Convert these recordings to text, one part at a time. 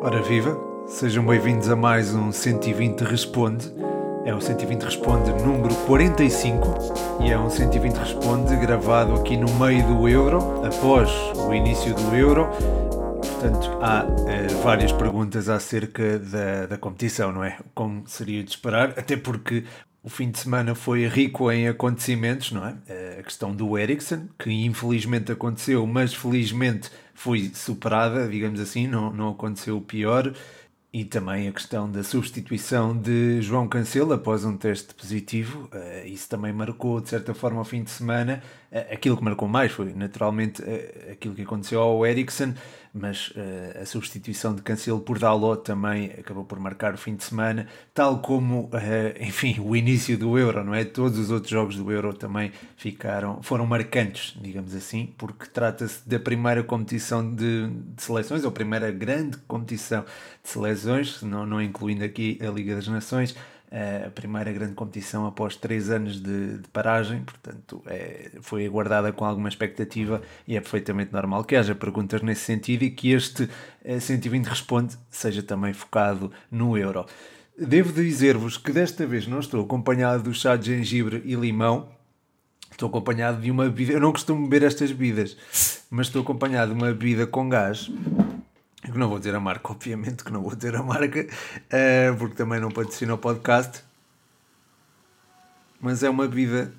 Ora viva, sejam bem-vindos a mais um 120 Responde. É o 120 Responde número 45 e é um 120 Responde gravado aqui no meio do Euro, após o início do Euro. Portanto, há eh, várias perguntas acerca da, da competição, não é? Como seria de esperar, até porque o fim de semana foi rico em acontecimentos, não é? Eh, a questão do Ericsson, que infelizmente aconteceu, mas felizmente foi superada, digamos assim, não, não aconteceu o pior. E também a questão da substituição de João Cancelo após um teste positivo. Uh, isso também marcou, de certa forma, o fim de semana. Aquilo que marcou mais foi, naturalmente, aquilo que aconteceu ao Eriksen, mas uh, a substituição de Cancelo por Dalot também acabou por marcar o fim de semana, tal como, uh, enfim, o início do Euro, não é? Todos os outros jogos do Euro também ficaram, foram marcantes, digamos assim, porque trata-se da primeira competição de, de, seleções, ou primeira grande competição de seleções, não, não incluindo aqui a Liga das Nações, a primeira grande competição após três anos de, de paragem, portanto é, foi aguardada com alguma expectativa e é perfeitamente normal que haja perguntas nesse sentido e que este 120 Responde seja também focado no euro. Devo dizer-vos que desta vez não estou acompanhado do chá de gengibre e limão, estou acompanhado de uma bebida. Eu não costumo beber estas bebidas, mas estou acompanhado de uma bebida com gás que não vou dizer a marca, obviamente que não vou dizer a marca, uh, porque também não patrocina o podcast. Mas é uma bebida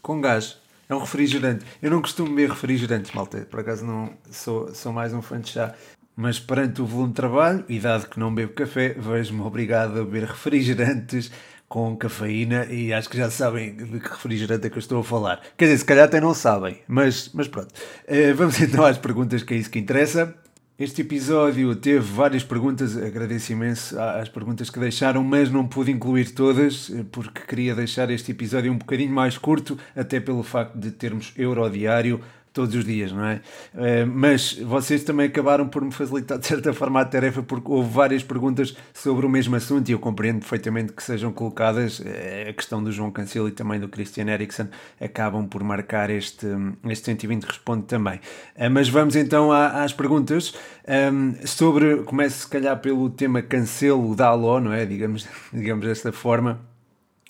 com gás. É um refrigerante. Eu não costumo beber refrigerantes, malta. Por acaso não sou, sou mais um fã de chá. Mas perante o volume de trabalho, e dado que não bebo café, vejo-me obrigado a beber refrigerantes com cafeína e acho que já sabem de que refrigerante é que eu estou a falar. Quer dizer, se calhar até não sabem, mas, mas pronto. Uh, vamos então às perguntas que é isso que interessa. Este episódio teve várias perguntas, agradeço imenso às perguntas que deixaram, mas não pude incluir todas, porque queria deixar este episódio um bocadinho mais curto, até pelo facto de termos Eurodiário todos os dias, não é? Uh, mas vocês também acabaram por me facilitar de certa forma a tarefa porque houve várias perguntas sobre o mesmo assunto e eu compreendo perfeitamente que sejam colocadas. Uh, a questão do João Cancelo e também do Christian Eriksen acabam por marcar este, este 120 responde também. Uh, mas vamos então às perguntas. Um, sobre, começo se calhar pelo tema Cancelo da Aló, não é? Digamos, digamos desta forma.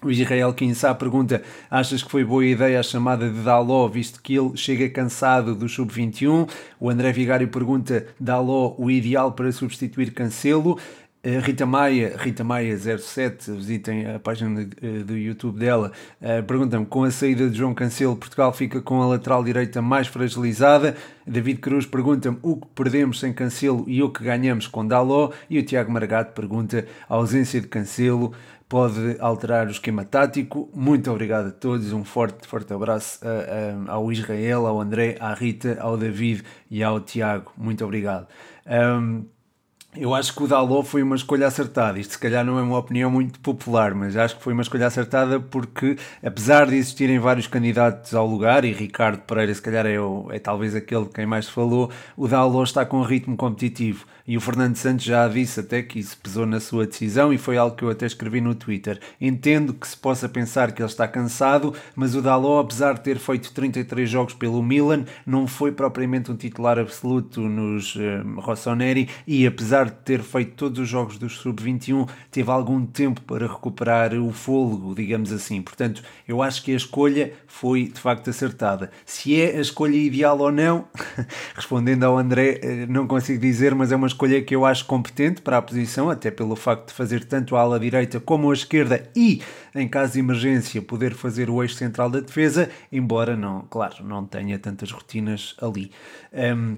O Israel Kinsá pergunta: Achas que foi boa ideia a chamada de Daló, visto que ele chega cansado do sub-21? O André Vigário pergunta: Daló, o ideal para substituir Cancelo? Uh, Rita Maia, Rita Maia 07, visitem a página uh, do YouTube dela, uh, pergunta-me, com a saída de João Cancelo, Portugal fica com a lateral direita mais fragilizada? David Cruz pergunta-me o que perdemos sem Cancelo e o que ganhamos com Daló? E o Tiago Margato pergunta, a ausência de Cancelo pode alterar o esquema tático. Muito obrigado a todos, um forte, forte abraço ao Israel, ao André, à Rita, ao David e ao Tiago. Muito obrigado. Um, eu acho que o Dalot foi uma escolha acertada. Isto, se calhar, não é uma opinião muito popular, mas acho que foi uma escolha acertada porque, apesar de existirem vários candidatos ao lugar, e Ricardo Pereira, se calhar, é, é talvez aquele de quem mais falou, o Dalot está com um ritmo competitivo. E o Fernando Santos já disse até que isso pesou na sua decisão e foi algo que eu até escrevi no Twitter. Entendo que se possa pensar que ele está cansado, mas o Dalot, apesar de ter feito 33 jogos pelo Milan, não foi propriamente um titular absoluto nos uh, Rossoneri e apesar de ter feito todos os jogos do Sub-21, teve algum tempo para recuperar o fôlego, digamos assim. Portanto, eu acho que a escolha foi de facto acertada. Se é a escolha ideal ou não, respondendo ao André, eh, não consigo dizer, mas é uma escolha que eu acho competente para a posição, até pelo facto de fazer tanto a ala direita como a esquerda e, em caso de emergência, poder fazer o eixo central da defesa, embora não, claro, não tenha tantas rotinas ali. Um,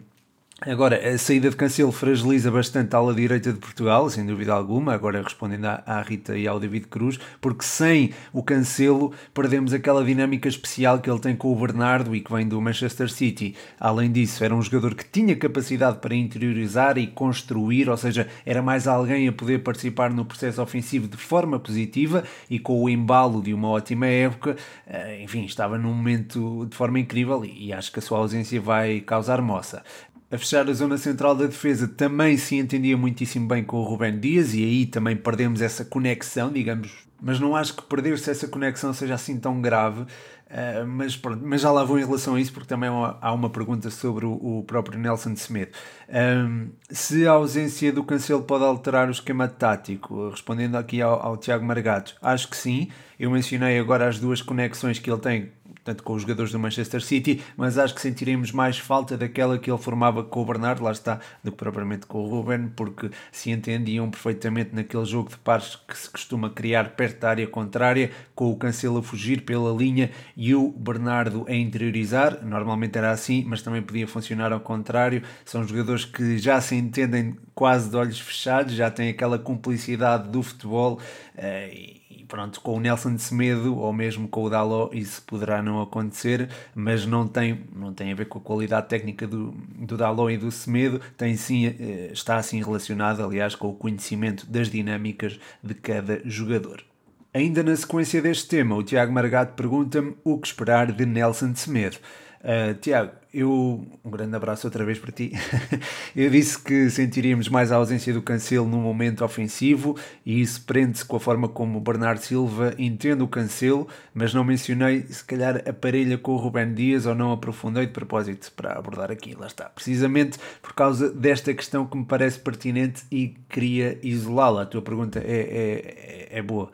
Agora, a saída de Cancelo fragiliza bastante a ala direita de Portugal, sem dúvida alguma, agora respondendo à, Rita e ao David Cruz, porque sem o Cancelo perdemos aquela dinâmica especial que ele tem com o Bernardo e que vem do Manchester City. Além disso, era um jogador que tinha capacidade para interiorizar e construir, ou seja, era mais alguém a poder participar no processo ofensivo de forma positiva e com o embalo de uma ótima época, eh, enfim, estava num momento de forma incrível e acho que a sua ausência vai causar moça a fechar a zona central da defesa também se entendia muitíssimo bem com o Rubén Dias e aí também perdemos essa conexão, digamos, mas não acho que perder-se essa conexão seja assim tão grave. Uh, mas, mas já lá vou em relação a isso, porque também há uma pergunta sobre o, o próprio Nelson Smith. Um, se a ausência do Cancelo pode alterar o esquema tático, respondendo aqui ao, ao Tiago Margato, acho que sim. Eu mencionei agora as duas conexões que ele tem tanto com os jogadores do Manchester City, mas acho que sentiremos mais falta daquela que ele formava com o Bernardo, lá está, do que propriamente com o Ruben, porque se entendiam perfeitamente naquele jogo de pares que se costuma criar perto da área contrária, com o Cancelo a fugir pela linha e o Bernardo a interiorizar, normalmente era assim, mas também podia funcionar ao contrário, são jogadores que já se entendem quase de olhos fechados, já têm aquela cumplicidade do futebol, uh, pronto, com o Nelson de Semedo ou mesmo com o Daló isso poderá não acontecer, mas não tem, não tem a ver com a qualidade técnica do, do Daló e do Semedo, tem sim, eh, está assim relacionado, aliás, com o conhecimento das dinâmicas de cada jogador. Ainda na sequência deste tema, o Tiago Margato pergunta-me o que esperar de Nelson de Semedo. Uh, Tiago, eu, um grande abraço outra vez para ti. eu disse que sentiríamos mais a ausência do Cancelo no momento ofensivo e isso prende-se com a forma como o Bernardo Silva entende o Cancelo, mas não mencionei se calhar a parelha com o Rubén Dias ou não aprofundei de propósito para abordar aqui. Lá está. Precisamente por causa desta questão que me parece pertinente e queria isolá-la. A tua pergunta é, é, é boa.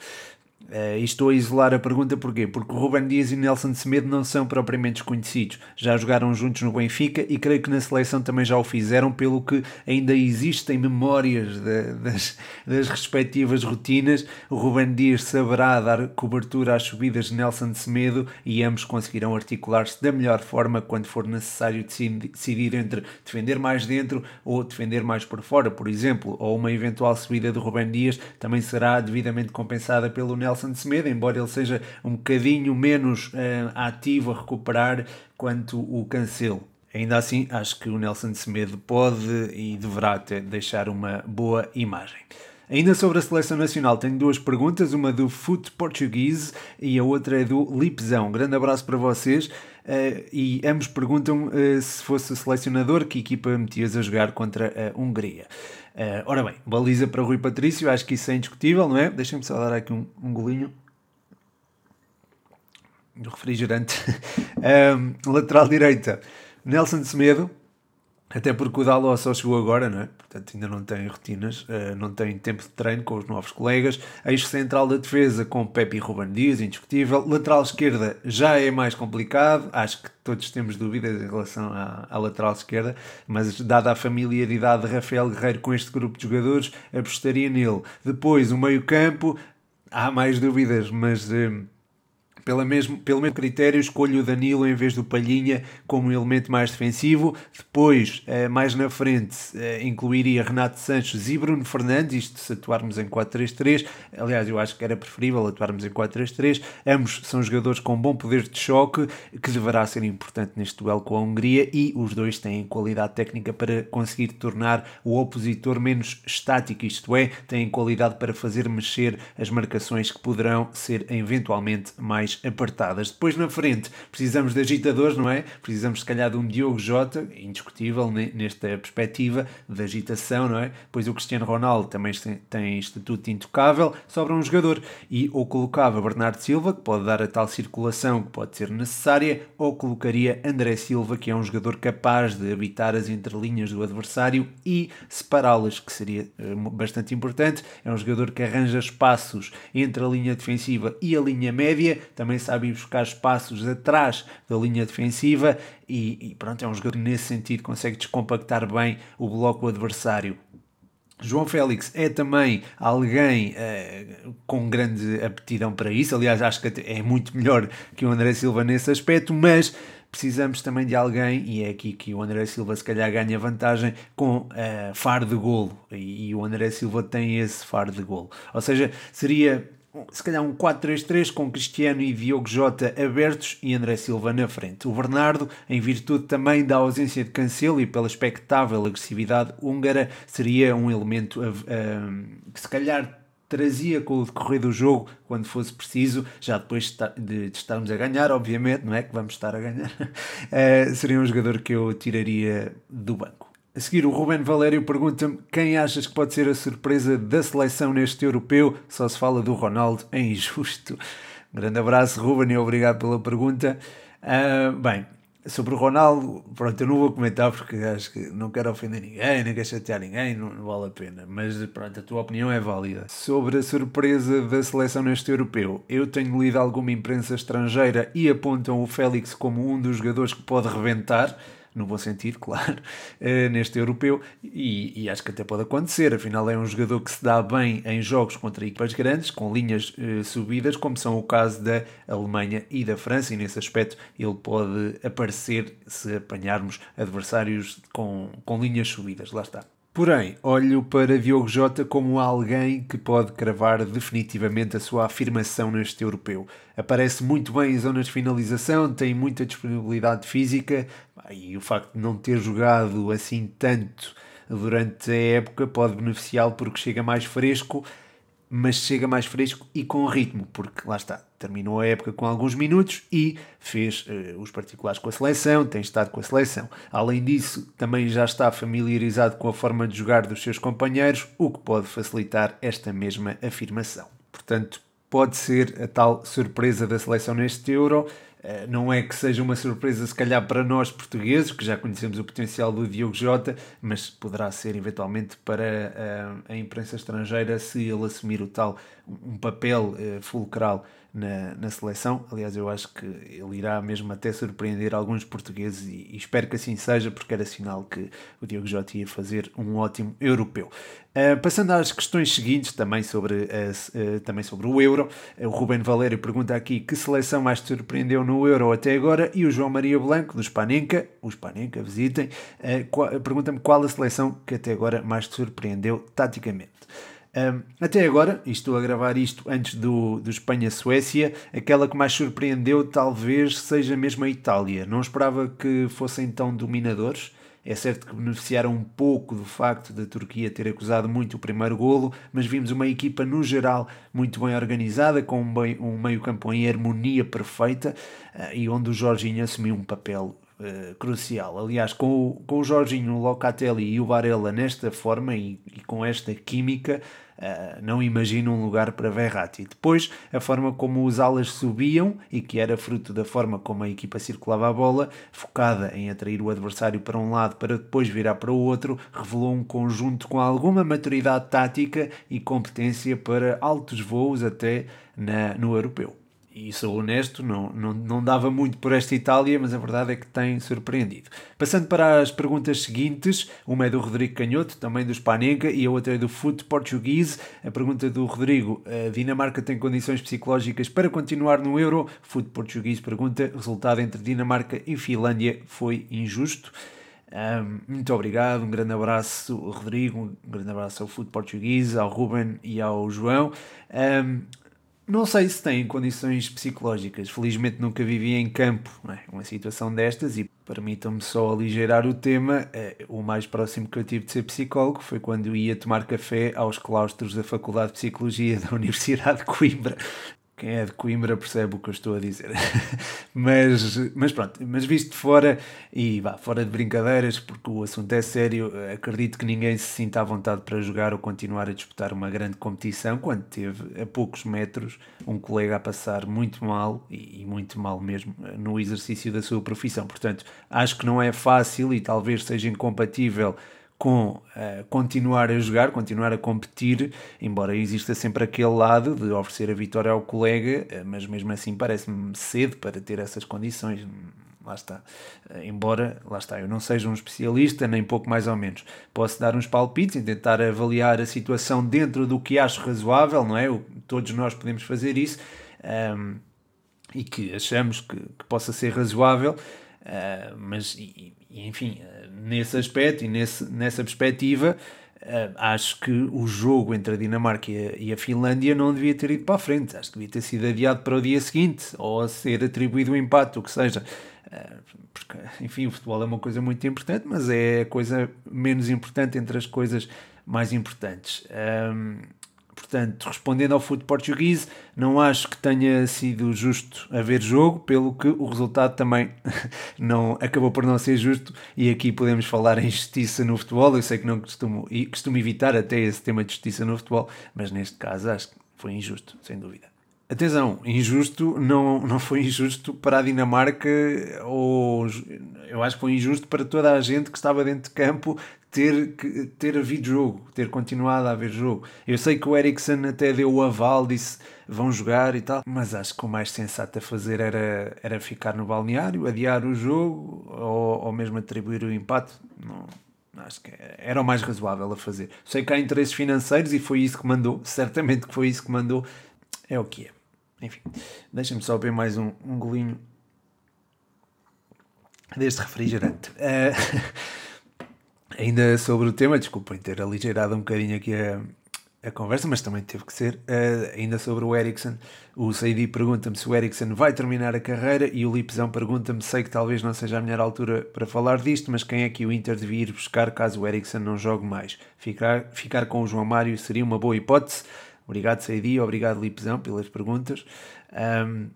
Uh, e estou a isolar a pergunta porquê? Porque Ruben Dias e Nelson Semedo não são propriamente desconhecidos. Já jogaram juntos no Benfica e creio que na seleção também já o fizeram, pelo que ainda existem memórias de, das, das respectivas rotinas. O Ruben Dias saberá dar cobertura às subidas de Nelson Semedo e ambos conseguirão articular-se da melhor forma quando for necessário decidir entre defender mais dentro ou defender mais por fora, por exemplo, ou uma eventual subida de Ruben Dias também será devidamente compensada pelo Nelson Nelson Semedo, embora ele seja um bocadinho menos uh, ativo a recuperar quanto o Cancelo. Ainda assim, acho que o Nelson Semedo pode e deverá ter, deixar uma boa imagem. Ainda sobre a seleção nacional, tenho duas perguntas, uma do Foot Português e a outra é do Lipzão. Grande abraço para vocês. Uh, e ambos perguntam uh, se fosse selecionador, que equipa metias a jogar contra a Hungria. Uh, ora bem, baliza para Rui Patrício, acho que isso é indiscutível, não é? Deixem-me só dar aqui um, um golinho do refrigerante. um, lateral direita, Nelson Semedo, até porque o Daló só chegou agora, não é? Portanto, ainda não tem rotinas, uh, não tem tempo de treino com os novos colegas. Eixo central da defesa com Pepe e Ruben Dias, indiscutível. Lateral esquerda já é mais complicado. Acho que todos temos dúvidas em relação à, à lateral esquerda, mas dada a familiaridade de Rafael Guerreiro com este grupo de jogadores, apostaria nele. Depois, o meio-campo, há mais dúvidas, mas. Uh, pela mesmo, pelo mesmo critério, escolho o Danilo em vez do Palhinha como elemento mais defensivo. Depois, eh, mais na frente, eh, incluiria Renato Sanches e Bruno Fernandes, isto se atuarmos em 4-3-3. Aliás, eu acho que era preferível atuarmos em 4-3-3. Ambos são jogadores com bom poder de choque, que deverá ser importante neste duelo com a Hungria, e os dois têm qualidade técnica para conseguir tornar o opositor menos estático, isto é, têm qualidade para fazer mexer as marcações que poderão ser eventualmente mais mais apertadas. Depois na frente precisamos de agitadores, não é? Precisamos se calhar de um Diogo Jota, indiscutível nesta perspectiva de agitação, não é? Pois o Cristiano Ronaldo também tem estatuto intocável, sobra um jogador e ou colocava Bernardo Silva, que pode dar a tal circulação que pode ser necessária, ou colocaria André Silva, que é um jogador capaz de habitar as entrelinhas do adversário e separá-las, que seria eh, bastante importante. É um jogador que arranja espaços entre a linha defensiva e a linha média, também sabe buscar espaços atrás da linha defensiva e, e pronto, é um jogador que nesse sentido consegue descompactar bem o bloco adversário. João Félix é também alguém uh, com grande aptidão para isso. Aliás, acho que é muito melhor que o André Silva nesse aspecto, mas precisamos também de alguém, e é aqui que o André Silva se calhar ganha vantagem, com uh, faro de golo. E, e, o André Silva tem esse faro de golo. Ou seja, seria se calhar um 4-3-3 com Cristiano e Diogo Jota abertos e André Silva na frente. O Bernardo, em virtude também da ausência de Cancelo e pela expectável agressividade húngara, seria um elemento que se calhar trazia com o decorrer do jogo quando fosse preciso, já depois de, de estarmos a ganhar, obviamente, não é que vamos estar a ganhar, uh, seria um jogador que eu tiraria do banco. A seguir, o Ruben Valério pergunta-me quem achas que pode ser a surpresa da seleção neste europeu. Só se fala do Ronaldo, é injusto. Um grande abraço, Ruben, e obrigado pela pergunta. Uh, bem, sobre o Ronaldo, pronto, eu não vou comentar porque acho que não quero ofender ninguém, nem quero chatear ninguém, não, não, vale a pena. Mas pronto, a tua opinião é válida. Sobre a surpresa da seleção neste europeu, eu tenho lido alguma imprensa estrangeira e apontam o Félix como um dos jogadores que pode reventar no bom sentido, claro, eh, neste europeu, e, e, acho que até pode acontecer, afinal é um jogador que se dá bem em jogos contra equipas grandes, com linhas eh, subidas, como são o caso da Alemanha e da França, e nesse aspecto ele pode aparecer se apanharmos adversários com, com linhas subidas, lá está. Porém, olho para Diogo Jota como alguém que pode cravar definitivamente a sua afirmação neste europeu. Aparece muito bem em zonas de finalização, tem muita disponibilidade física e o facto de não ter jogado assim tanto durante a época pode beneficiá-lo porque chega mais fresco mas chega mais fresco e com ritmo, porque lá está, terminou a época com alguns minutos e fez uh, os particulares com a seleção, tem estado com a seleção. Além disso, também já está familiarizado com a forma de jogar dos seus companheiros, o que pode facilitar esta mesma afirmação. Portanto, pode ser a tal surpresa da seleção neste Euro não é que seja uma surpresa, se calhar, para nós portugueses, que já conhecemos o potencial do Diogo Jota, mas poderá ser eventualmente para eh, a imprensa estrangeira se ele assumir o tal um papel eh, fulcral na, na seleção. Aliás, eu acho que ele irá mesmo até surpreender alguns portugueses e, e espero que assim seja, porque era sinal que o Diogo Jota ia fazer um ótimo europeu. Uh, passando às questões seguintes, também sobre, uh, uh, também sobre o Euro, o Ruben Valério pergunta aqui que seleção mais te surpreendeu no Euro até agora e o João Maria Blanco, do Spanenka, o Spanenka, visitem, pergunta-me qual a seleção que até agora mais te surpreendeu taticamente. Um, até agora, e estou a gravar isto antes do, do Espanha-Suécia, aquela que mais surpreendeu talvez seja mesmo a Itália. Não esperava que fossem tão dominadores. É certo que beneficiaram um pouco do facto da Turquia ter acusado muito o primeiro golo, mas vimos uma equipa no geral muito bem organizada, com um, meio-campo em harmonia perfeita uh, e onde o Jorginho assumiu um papel Uh, crucial. Aliás, com o, com o Jorginho, o Locatelli e o Varela nesta forma e, e com esta química, uh, não imagino um lugar para Verratti. Depois, a forma como os alas subiam e que era fruto da forma como a equipa circulava a bola, focada em atrair o adversário para um lado para depois virar para o outro, revelou um conjunto com alguma maturidade tática e competência para altos voos até na, no europeu e sou honesto, não, não, não dava muito por esta Itália, mas a verdade é que tem surpreendido. Passando para as perguntas seguintes, uma é do Rodrigo Canhoto, também do Spanenka, e a outra é do Foot Português. A pergunta do Rodrigo: a Dinamarca tem condições psicológicas para continuar no Euro? Foot Português pergunta: resultado entre Dinamarca e Finlândia foi injusto? Um, muito obrigado, um grande abraço, Rodrigo, um grande abraço ao Foot Português, ao Ruben e ao João. Um, não sei se têm condições psicológicas. Felizmente nunca vivi em campo é? uma situação destas e permitam-me só aligeirar o tema. É, o mais próximo que eu tive de ser psicólogo foi quando ia tomar café aos claustros da Faculdade de Psicologia da Universidade de Coimbra. Quem é de Coimbra percebe o que eu estou a dizer. mas, mas pronto, mas visto de fora, e vá, fora de brincadeiras, porque o assunto é sério, acredito que ninguém se sinta à vontade para jogar ou continuar a disputar uma grande competição quando teve a poucos metros um colega a passar muito mal, e, e muito mal mesmo, no exercício da sua profissão. Portanto, acho que não é fácil e talvez seja incompatível com uh, continuar a jogar, continuar a competir, embora exista sempre aquele lado de oferecer a vitória ao colega, uh, mas mesmo assim parece-me cedo para ter essas condições. Lá está. Uh, embora, lá está, eu não seja um especialista, nem pouco mais ou menos. Posso dar uns palpites e tentar avaliar a situação dentro do que acho razoável, não é? todos nós podemos fazer isso. Um, ehm, e que achamos que, que possa ser razoável, mas e, e enfim, nesse aspecto e nesse, nessa perspectiva, uh, acho que o jogo entre a Dinamarca e a, Finlândia não devia ter ido para a frente. Acho que devia ter sido adiado para o dia seguinte ou ser atribuído o um empate, o que seja. Uh, porque, enfim, o futebol é uma coisa muito importante, mas é a coisa menos importante entre as coisas mais importantes. Um, Portanto, respondendo ao futebol português, não acho que tenha sido justo haver jogo, pelo que o resultado também não acabou por não ser justo. E aqui podemos falar em justiça no futebol. Eu sei que não costumo, costumo evitar até esse tema de justiça no futebol, mas neste caso acho que foi injusto, sem dúvida. Atenção, injusto não, não foi injusto para a Dinamarca, ou eu acho que foi injusto para toda a gente que estava dentro de campo ter, ter havido jogo, ter continuado a haver jogo. Eu sei que o Ericsson até deu o aval, disse vão jogar e tal, mas acho que o mais sensato a fazer era, era ficar no balneário, adiar o jogo ou, ou mesmo atribuir o empate. Não, acho que era o mais razoável a fazer. Sei que há interesses financeiros e foi isso que mandou, certamente que foi isso que mandou, é o que é. Enfim, deixa-me só beber mais um, um golinho deste refrigerante. Uh, ainda sobre o tema, desculpem ter aligeirado um bocadinho aqui a, a conversa, mas também teve que ser. Uh, ainda sobre o Ericsson, o Saidi pergunta-me se o Ericsson vai terminar a carreira e o Lipzão pergunta-me: sei que talvez não seja a melhor altura para falar disto, mas quem é que o Inter devia ir buscar caso o Ericsson não jogue mais? Ficar, ficar com o João Mário seria uma boa hipótese. Obrigado, Saidi, obrigado, Lipzão, pelas perguntas. Um,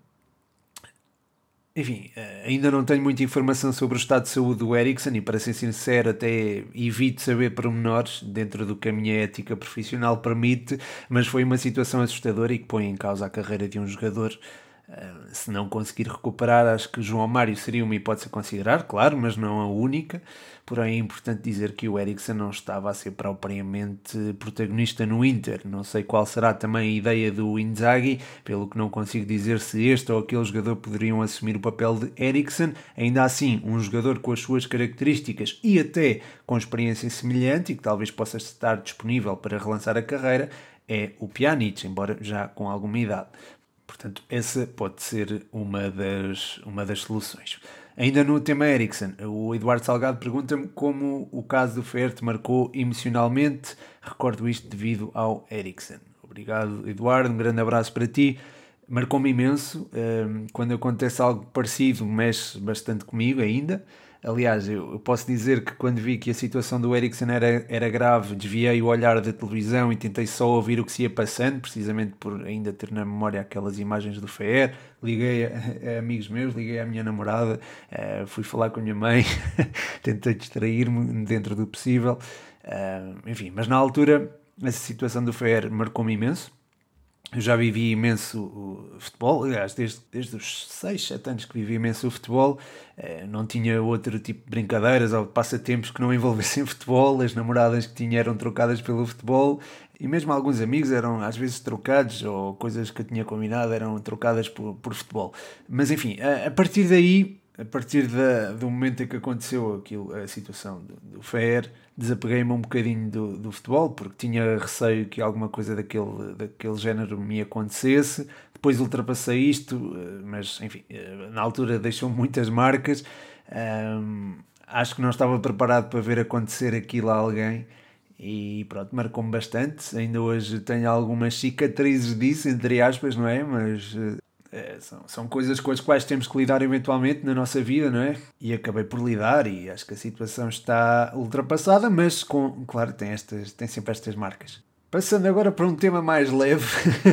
enfim, eh, ainda não tenho muita informação sobre o estado de saúde do Ericsson e, para ser sincero, até evito saber pormenores dentro do que a minha ética profissional permite, mas foi uma situação assustadora e que põe em causa a carreira de um jogador se não conseguir recuperar, acho que João Mário seria uma hipótese a considerar, claro, mas não a única. Porém, é importante dizer que o Eriksen não estava a ser propriamente protagonista no Inter. Não sei qual será também a ideia do Inzaghi, pelo que não consigo dizer se este ou aquele jogador poderiam assumir o papel de Eriksen. Ainda assim, um jogador com as suas características e até com experiência semelhante e que talvez possa estar disponível para relançar a carreira é o Pjanic, embora já com alguma idade. Portanto, essa pode ser uma das, uma das soluções. Ainda no tema Ericsson, o Eduardo Salgado pergunta-me como o caso do Fer marcou emocionalmente. Recordo isto devido ao Ericsson. Obrigado, Eduardo. Um grande abraço para ti. Marcou-me imenso. Quando acontece algo parecido, mexe bastante comigo ainda. Aliás, eu, posso dizer que quando vi que a situação do Ericsson era, era grave, desviei o olhar da televisão e tentei só ouvir o que se ia passando, precisamente por ainda ter na memória aquelas imagens do FER. Liguei a, a amigos meus, liguei à minha namorada, uh, fui falar com a minha mãe, tentei distrair-me dentro do possível. Uh, enfim, mas na altura, essa situação do FER marcou-me imenso. Eu já vivi imenso futebol, aliás, desde, desde os 6, 7 anos que vivi imenso futebol, eh, não tinha outro tipo de brincadeiras ou passatempos que não envolvessem futebol, as namoradas que tinha eram trocadas pelo futebol e mesmo alguns amigos eram às vezes trocados ou coisas que eu tinha combinado eram trocadas por, por futebol. Mas enfim, a, a partir daí a partir da, do momento em que aconteceu aquilo, a situação do, do FER, desapeguei-me um bocadinho do, do futebol, porque tinha receio que alguma coisa daquele, daquele género me acontecesse. Depois ultrapassei isto, eh, mas enfim, eh, na altura deixou muitas marcas. Um, acho que não estava preparado para ver acontecer aquilo a alguém e pronto, marcou-me bastante. Ainda hoje tenho algumas cicatrizes disso, entre aspas, não é? Mas eh, é, são, são coisas com as quais temos que lidar eventualmente na nossa vida, não é? E acabei por lidar e acho que a situação está ultrapassada, mas com, claro, tem, estas, tem sempre estas marcas. Passando agora para um tema mais leve,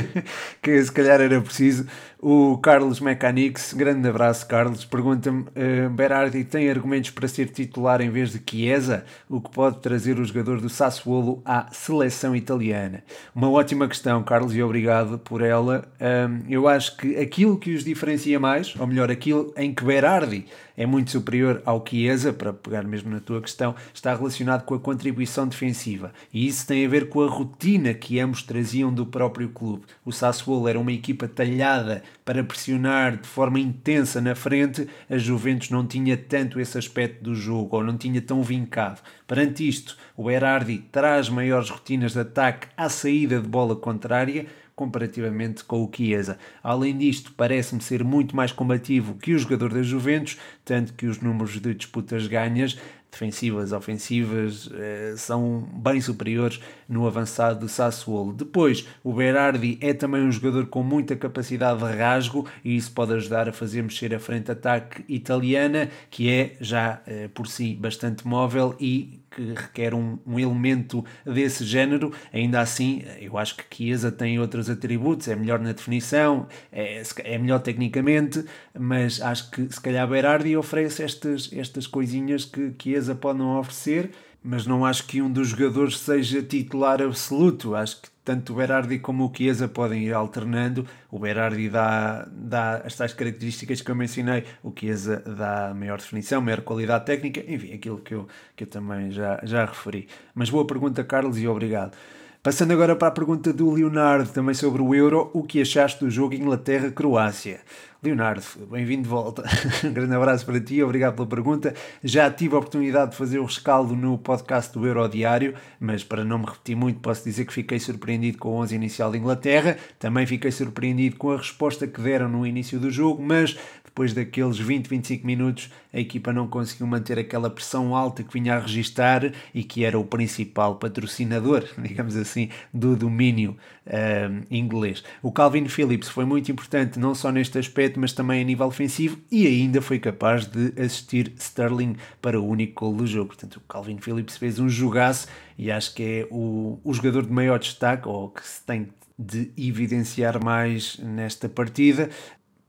que se calhar era preciso, o Carlos Mecanics, grande abraço Carlos, pergunta-me, uh, Berardi tem argumentos para ser titular em vez de Chiesa, o que pode trazer o jogador do Sassuolo à seleção italiana? Uma ótima questão, Carlos, e obrigado por ela. Um, eu acho que aquilo que os diferencia mais, ou melhor, aquilo em que Berardi é muito superior ao Chiesa, para pegar mesmo na tua questão, está relacionado com a contribuição defensiva. E isso tem a ver com a rotina que ambos traziam do próprio clube. O Sassuolo era uma equipa talhada para pressionar de forma intensa na frente, a Juventus não tinha tanto esse aspecto do jogo, ou não tinha tão vincado. Perante isto, o Berardi traz maiores rotinas de ataque à saída de bola contrária, comparativamente com o Chiesa. Além disto, parece-me ser muito mais combativo que o jogador da Juventus, tanto que os números de disputas ganhas defensivas, ofensivas, eh, são bem superiores no avançado do Sassuolo. Depois, o Berardi é também um jogador com muita capacidade de rasgo e isso pode ajudar a fazer mexer a frente-ataque italiana, que é já eh, por si bastante móvel e que requer um, um, elemento desse género. Ainda assim, eu acho que Chiesa tem outros atributos, é melhor na definição, é, é melhor tecnicamente, mas acho que se calhar Berardi oferece estas, estas coisinhas que Chiesa pode não oferecer mas não acho que um dos jogadores seja titular absoluto. Acho que tanto o Berardi como o Chiesa podem ir alternando. O Berardi dá, dá as tais características que eu mencionei, o Chiesa dá maior definição, maior qualidade técnica, enfim, aquilo que eu, que eu também já, já referi. Mas boa pergunta, Carlos, e obrigado. Passando agora para a pergunta do Leonardo, também sobre o Euro, o que achaste do jogo Inglaterra-Croácia? Leonardo, bem-vindo de volta. um grande abraço para ti, obrigado pela pergunta. Já tive a oportunidade de fazer o rescaldo no podcast do Euro Diário, mas para não me repetir muito, posso dizer que fiquei surpreendido com o 11 inicial da Inglaterra. Também fiquei surpreendido com a resposta que deram no início do jogo, mas depois daqueles 20, 25 minutos, a equipa não conseguiu manter aquela pressão alta que vinha a registar e que era o principal patrocinador, digamos assim, do domínio uh, inglês. O Calvin Phillips foi muito importante, não só neste aspecto, mas também a nível ofensivo e ainda foi capaz de assistir Sterling para o único gol do jogo. Portanto, o Calvin Phillips fez um jogaço e acho que é o, o jogador de maior destaque, ou que se tem de evidenciar mais nesta partida.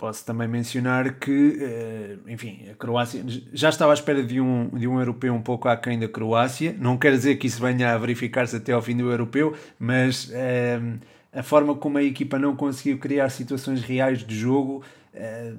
Posso também mencionar que, eh, enfim, a Croácia já estava à espera de um, de um europeu um pouco aquém da Croácia. Não quer dizer que isso venha a verificar-se até ao fim do europeu, mas eh, a forma como a equipa não conseguiu criar situações reais de jogo, eh,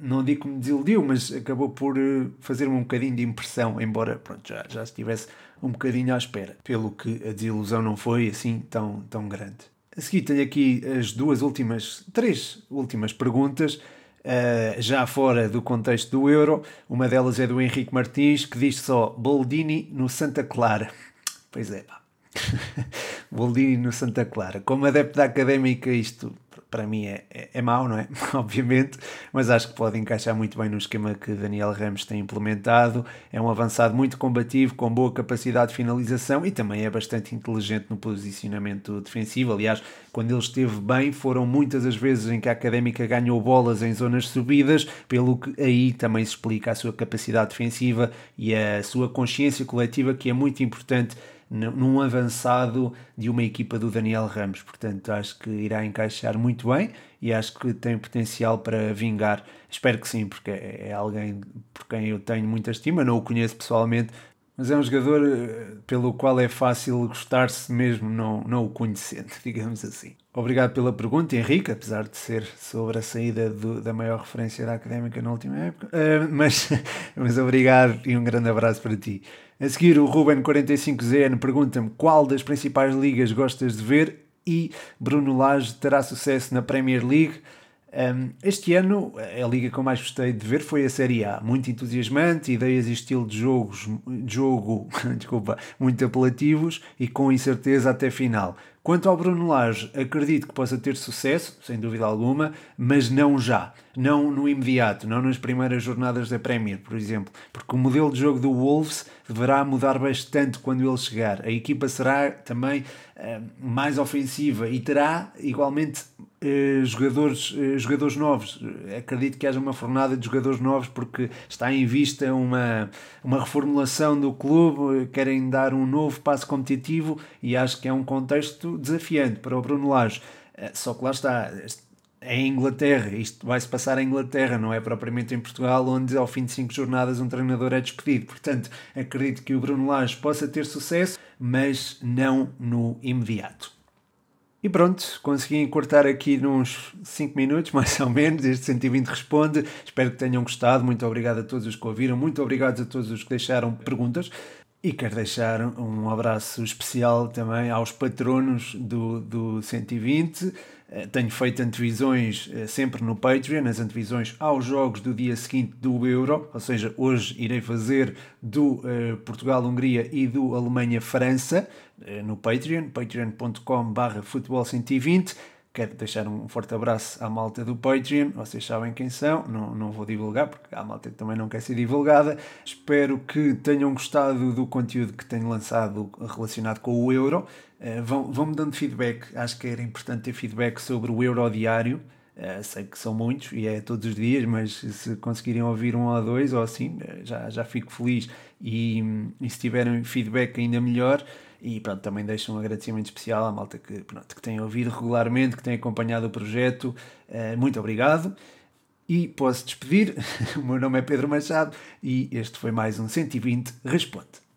não digo que me desiludiu, mas acabou por fazer-me um bocadinho de impressão, embora pronto, já, já estivesse um bocadinho à espera, pelo que a desilusão não foi assim tão, tão grande. A seguir tenho aqui as duas últimas, três últimas perguntas, uh, já fora do contexto do Euro. Uma delas é do Henrique Martins, que diz só Boldini no Santa Clara. Pois é, pá. Boldini no Santa Clara. Como adepto da académica, isto para mim é, é, é mau, não é? Obviamente, mas acho que pode encaixar muito bem no esquema que Daniel Ramos tem implementado. É um avançado muito combativo, com boa capacidade de finalização e também é bastante inteligente no posicionamento defensivo. Aliás, quando ele esteve bem, foram muitas as vezes em que a académica ganhou bolas em zonas subidas, pelo que aí também se explica a sua capacidade defensiva e a sua consciência coletiva, que é muito importante num avançado de uma equipa do Daniel Ramos. Portanto, acho que irá encaixar muito bem e acho que tem potencial para vingar. Espero que sim, porque é alguém por quem eu tenho muita estima. Não o conheço pessoalmente, mas é um jogador eh, pelo qual é fácil gostar-se mesmo não, não o conhecendo, digamos assim. Obrigado pela pergunta, Henrique, apesar de ser sobre a saída do, da maior referência da académica na última época. Uh, mas, mas obrigado e um grande abraço para ti. A seguir, o Ruben45ZN pergunta-me qual das principais ligas gostas de ver e Bruno Lage terá sucesso na Premier League. Um, este ano, a liga que eu mais gostei de ver foi a Série A. Muito entusiasmante, ideias e estilo de jogos, jogo desculpa, muito apelativos e com incerteza até final. Quanto ao Bruno Lage, acredito que possa ter sucesso, sem dúvida alguma, mas não já. Não no imediato, não nas primeiras jornadas da Premier, por exemplo. Porque o modelo de jogo do Wolves deverá mudar bastante quando ele chegar. A equipa será também mais ofensiva e terá igualmente uh, jogadores, uh, jogadores novos. Acredito que haja uma fornada de jogadores novos porque está em vista uma, uma reformulação do clube, querem dar um novo passo competitivo e acho que é um contexto desafiante para o Bruno Lage. Eh, só que lá está, é em Inglaterra, isto vai-se passar em Inglaterra, não é propriamente em Portugal, onde ao fim de cinco jornadas um treinador é despedido. Portanto, acredito que o Bruno Lage possa ter sucesso, mas não no imediato. E pronto, consegui encurtar aqui nos 5 minutos, mais ou menos, este 120 responde. Espero que tenham gostado. Muito obrigado a todos os que ouviram. Muito obrigado a todos os que deixaram perguntas. E quero deixar um abraço especial também aos patronos do, do 120. Eh, tenho feito antevisões eh, sempre no Patreon, as antevisões aos jogos do dia seguinte do Euro, ou seja, hoje irei fazer do uh, Portugal-Hungria e do Alemanha-França uh, no Patreon, patreon.com.br futebol 120 Quero deixar um forte abraço à malta do Patreon, vocês sabem quem são, não, não vou divulgar porque há malta também não quer ser divulgada. Espero que tenham gostado do conteúdo que tenho lançado relacionado com o euro. Uh, vão, vão-me dando feedback, acho que era importante ter feedback sobre o euro diário. Uh, sei que são muitos e é todos os dias, mas se conseguirem ouvir um ou dois ou assim, uh, já, já fico feliz. E, e se tiverem feedback ainda melhor, e pronto, também deixo um agradecimento especial à malta que, pronto, que tem ouvido regularmente, que tem acompanhado o projeto. Uh, muito obrigado. E posso despedir. o meu nome é Pedro Machado e este foi mais um 120 Responde.